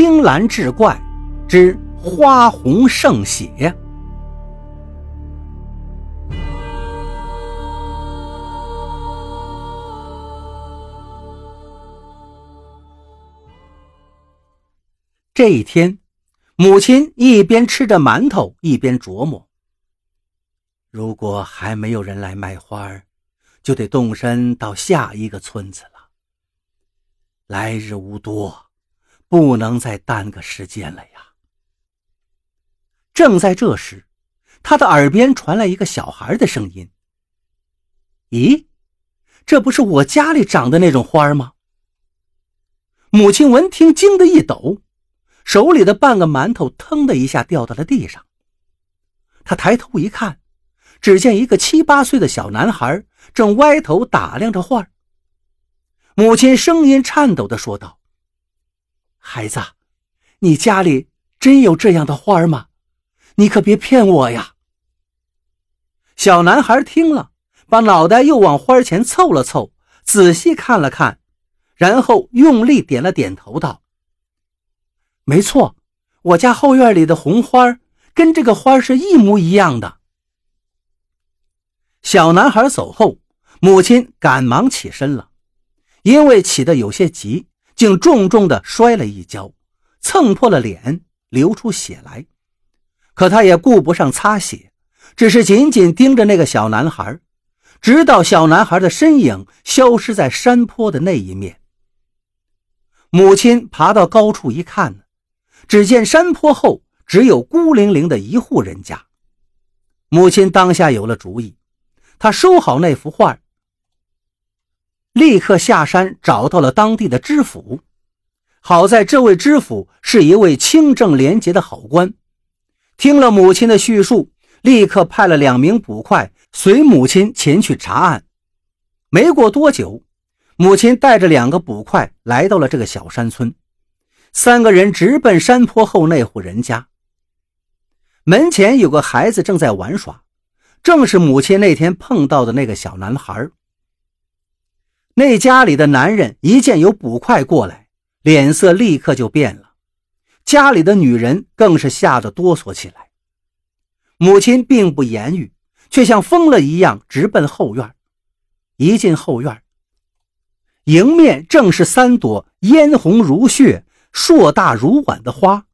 青蓝志怪之花红胜血。这一天，母亲一边吃着馒头，一边琢磨：如果还没有人来卖花，就得动身到下一个村子了。来日无多。不能再耽搁时间了呀！正在这时，他的耳边传来一个小孩的声音：“咦，这不是我家里长的那种花吗？”母亲闻听，惊得一抖，手里的半个馒头腾的一下掉到了地上。他抬头一看，只见一个七八岁的小男孩正歪头打量着画。母亲声音颤抖地说道。孩子，你家里真有这样的花吗？你可别骗我呀！小男孩听了，把脑袋又往花前凑了凑，仔细看了看，然后用力点了点头，道：“没错，我家后院里的红花跟这个花是一模一样的。”小男孩走后，母亲赶忙起身了，因为起得有些急。竟重重的摔了一跤，蹭破了脸，流出血来。可他也顾不上擦血，只是紧紧盯着那个小男孩，直到小男孩的身影消失在山坡的那一面。母亲爬到高处一看，只见山坡后只有孤零零的一户人家。母亲当下有了主意，她收好那幅画。立刻下山找到了当地的知府，好在这位知府是一位清正廉洁的好官，听了母亲的叙述，立刻派了两名捕快随母亲前去查案。没过多久，母亲带着两个捕快来到了这个小山村，三个人直奔山坡后那户人家。门前有个孩子正在玩耍，正是母亲那天碰到的那个小男孩。那家里的男人一见有捕快过来，脸色立刻就变了。家里的女人更是吓得哆嗦起来。母亲并不言语，却像疯了一样直奔后院。一进后院，迎面正是三朵嫣红如血、硕大如碗的花。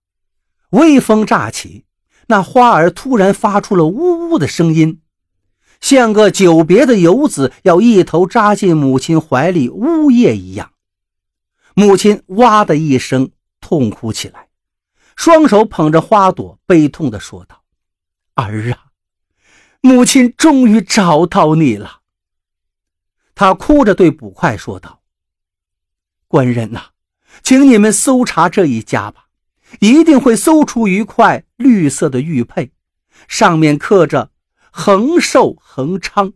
微风乍起，那花儿突然发出了呜呜的声音。像个久别的游子要一头扎进母亲怀里呜咽一样，母亲哇的一声痛哭起来，双手捧着花朵，悲痛地说道：“儿啊，母亲终于找到你了。”他哭着对捕快说道：“官人呐，请你们搜查这一家吧，一定会搜出一块绿色的玉佩，上面刻着。”恒寿恒昌。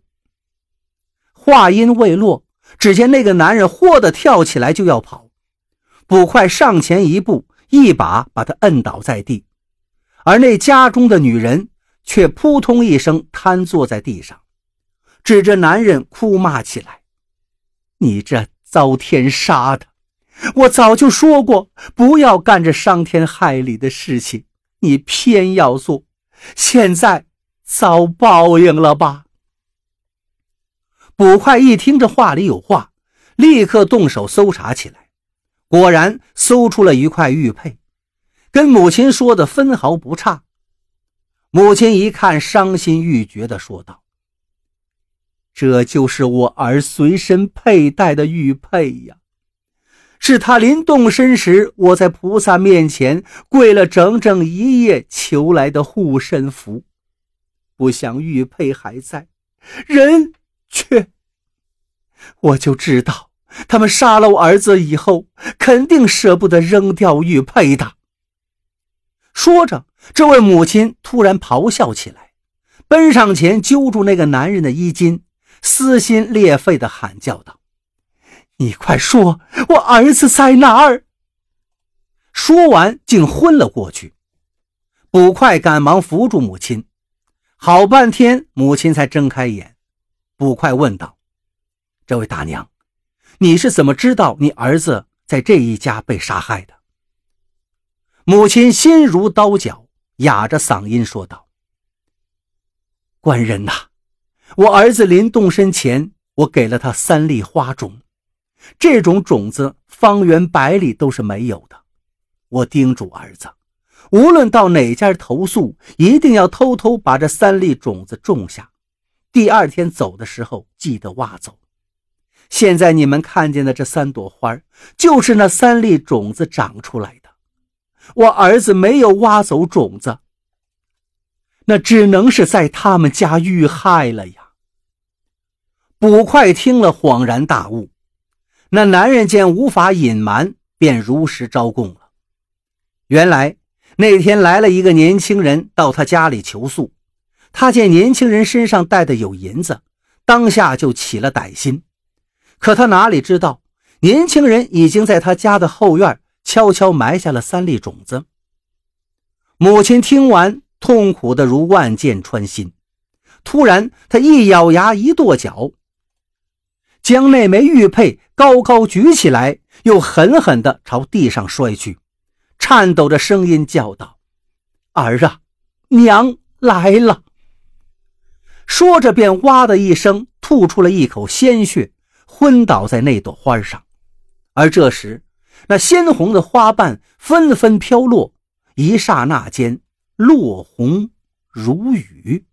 话音未落，只见那个男人豁的跳起来就要跑，捕快上前一步，一把把他摁倒在地，而那家中的女人却扑通一声瘫坐在地上，指着男人哭骂起来：“你这遭天杀的！我早就说过不要干这伤天害理的事情，你偏要做，现在……”遭报应了吧？捕快一听这话里有话，立刻动手搜查起来。果然搜出了一块玉佩，跟母亲说的分毫不差。母亲一看，伤心欲绝的说道：“这就是我儿随身佩戴的玉佩呀，是他临动身时，我在菩萨面前跪了整整一夜求来的护身符。”不想玉佩还在，人却……我就知道他们杀了我儿子以后，肯定舍不得扔掉玉佩的。说着，这位母亲突然咆哮起来，奔上前揪住那个男人的衣襟，撕心裂肺地喊叫道：“你快说，我儿子在哪儿？”说完，竟昏了过去。捕快赶忙扶住母亲。好半天，母亲才睁开眼。捕快问道：“这位大娘，你是怎么知道你儿子在这一家被杀害的？”母亲心如刀绞，哑着嗓音说道：“官人呐，我儿子临动身前，我给了他三粒花种，这种种子方圆百里都是没有的。我叮嘱儿子，无论到哪家投宿，一定要偷偷把这三粒种子种下，第二天走的时候记得挖走。现在你们看见的这三朵花，就是那三粒种子长出来的。”我儿子没有挖走种子，那只能是在他们家遇害了呀。捕快听了，恍然大悟。那男人见无法隐瞒，便如实招供了。原来那天来了一个年轻人到他家里求宿，他见年轻人身上带的有银子，当下就起了歹心。可他哪里知道，年轻人已经在他家的后院。悄悄埋下了三粒种子。母亲听完，痛苦的如万箭穿心。突然，她一咬牙，一跺脚，将那枚玉佩高高举起来，又狠狠地朝地上摔去，颤抖着声音叫道：“儿啊，娘来了！”说着，便哇的一声吐出了一口鲜血，昏倒在那朵花上。而这时，那鲜红的花瓣纷纷飘落，一刹那间落红如雨。